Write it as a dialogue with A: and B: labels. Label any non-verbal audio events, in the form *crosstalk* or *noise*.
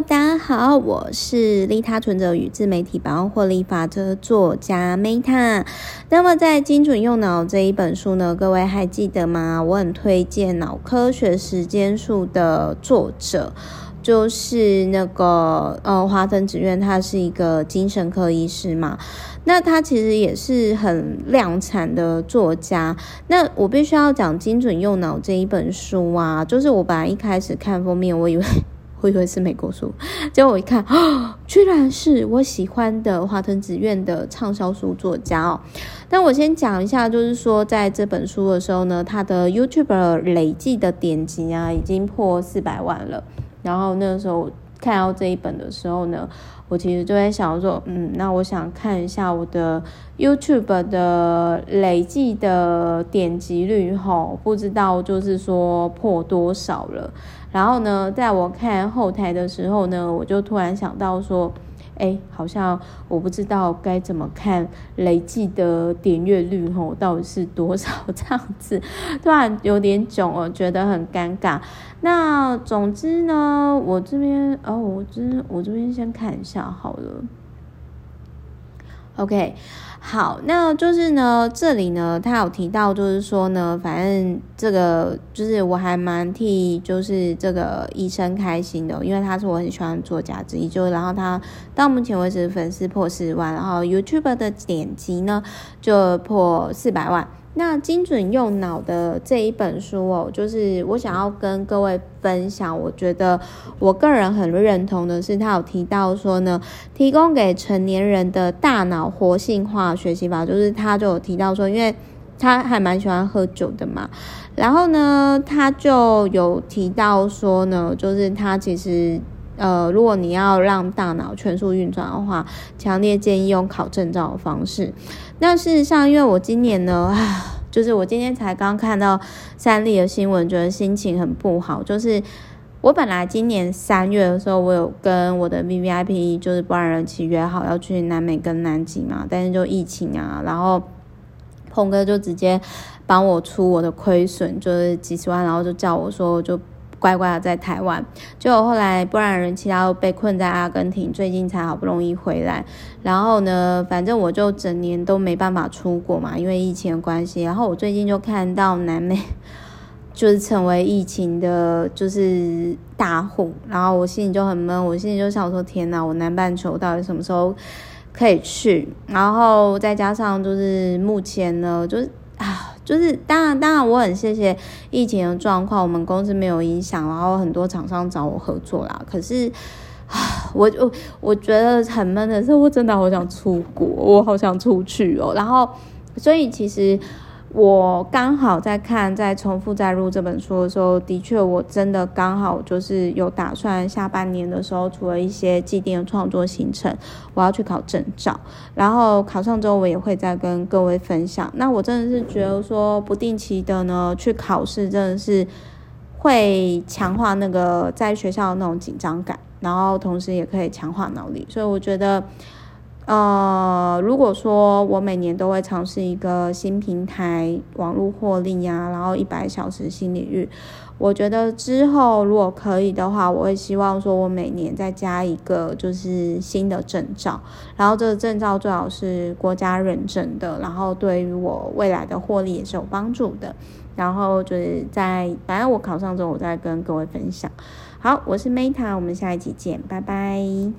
A: 大家好，我是利他存折与自媒体百万获利法则作家 Meta。那么在精准用脑这一本书呢，各位还记得吗？我很推荐脑科学时间术的作者，就是那个呃华藤子苑，他是一个精神科医师嘛。那他其实也是很量产的作家。那我必须要讲精准用脑这一本书啊，就是我本来一开始看封面，我以为。会不会是美国书，结果我一看，哦，*gasps* 居然是我喜欢的华藤子苑的畅销书作家哦。但我先讲一下，就是说在这本书的时候呢，他的 YouTube 累计的点击啊，已经破四百万了。然后那个时候看到这一本的时候呢，我其实就在想说，嗯，那我想看一下我的 YouTube 的累计的点击率，吼，不知道就是说破多少了。然后呢，在我看后台的时候呢，我就突然想到说，哎，好像我不知道该怎么看累计的点阅率吼，*laughs* 到底是多少这样子，*laughs* 突然有点囧哦，觉得很尴尬。那总之呢，我这边哦，我这我这边先看一下好了。OK，好，那就是呢，这里呢，他有提到，就是说呢，反正这个就是我还蛮替就是这个医生开心的，因为他是我很喜欢的作家之一，就然后他到目前为止粉丝破四万，然后 YouTube 的点击呢就破四百万。那精准用脑的这一本书哦，就是我想要跟各位分享。我觉得我个人很认同的是，他有提到说呢，提供给成年人的大脑活性化学习法，就是他就有提到说，因为他还蛮喜欢喝酒的嘛，然后呢，他就有提到说呢，就是他其实呃，如果你要让大脑全速运转的话，强烈建议用考证照的方式。那事实上，因为我今年呢，*sighs* 就是我今天才刚看到三立的新闻，觉得心情很不好。就是我本来今年三月的时候，我有跟我的 VVIP，就是不二人气约好要去南美跟南极嘛，但是就疫情啊，然后鹏哥就直接帮我出我的亏损，就是几十万，然后就叫我说就。乖乖的在台湾，就后来不然人其他都被困在阿根廷，最近才好不容易回来。然后呢，反正我就整年都没办法出国嘛，因为疫情的关系。然后我最近就看到南美 *laughs* 就是成为疫情的，就是大户。然后我心里就很闷，我心里就想说：天哪，我南半球到底什么时候可以去？然后再加上就是目前呢，就是啊。就是当然，当然我很谢谢疫情的状况，我们公司没有影响，然后很多厂商找我合作啦。可是，*sighs* 啊，我我我觉得很闷的是，我真的好想出国，我好想出去哦。然后，所以其实。我刚好在看，在重复再录这本书的时候，的确，我真的刚好就是有打算下半年的时候，除了一些既定创作行程，我要去考证照，然后考上之后，我也会再跟各位分享。那我真的是觉得说，不定期的呢去考试，真的是会强化那个在学校的那种紧张感，然后同时也可以强化脑力，所以我觉得。呃，如果说我每年都会尝试一个新平台网络获利呀，然后一百小时新领域，我觉得之后如果可以的话，我会希望说我每年再加一个就是新的证照，然后这个证照最好是国家认证的，然后对于我未来的获利也是有帮助的。然后就是在反正我考上之后，我再跟各位分享。好，我是 Meta，我们下一期见，拜拜。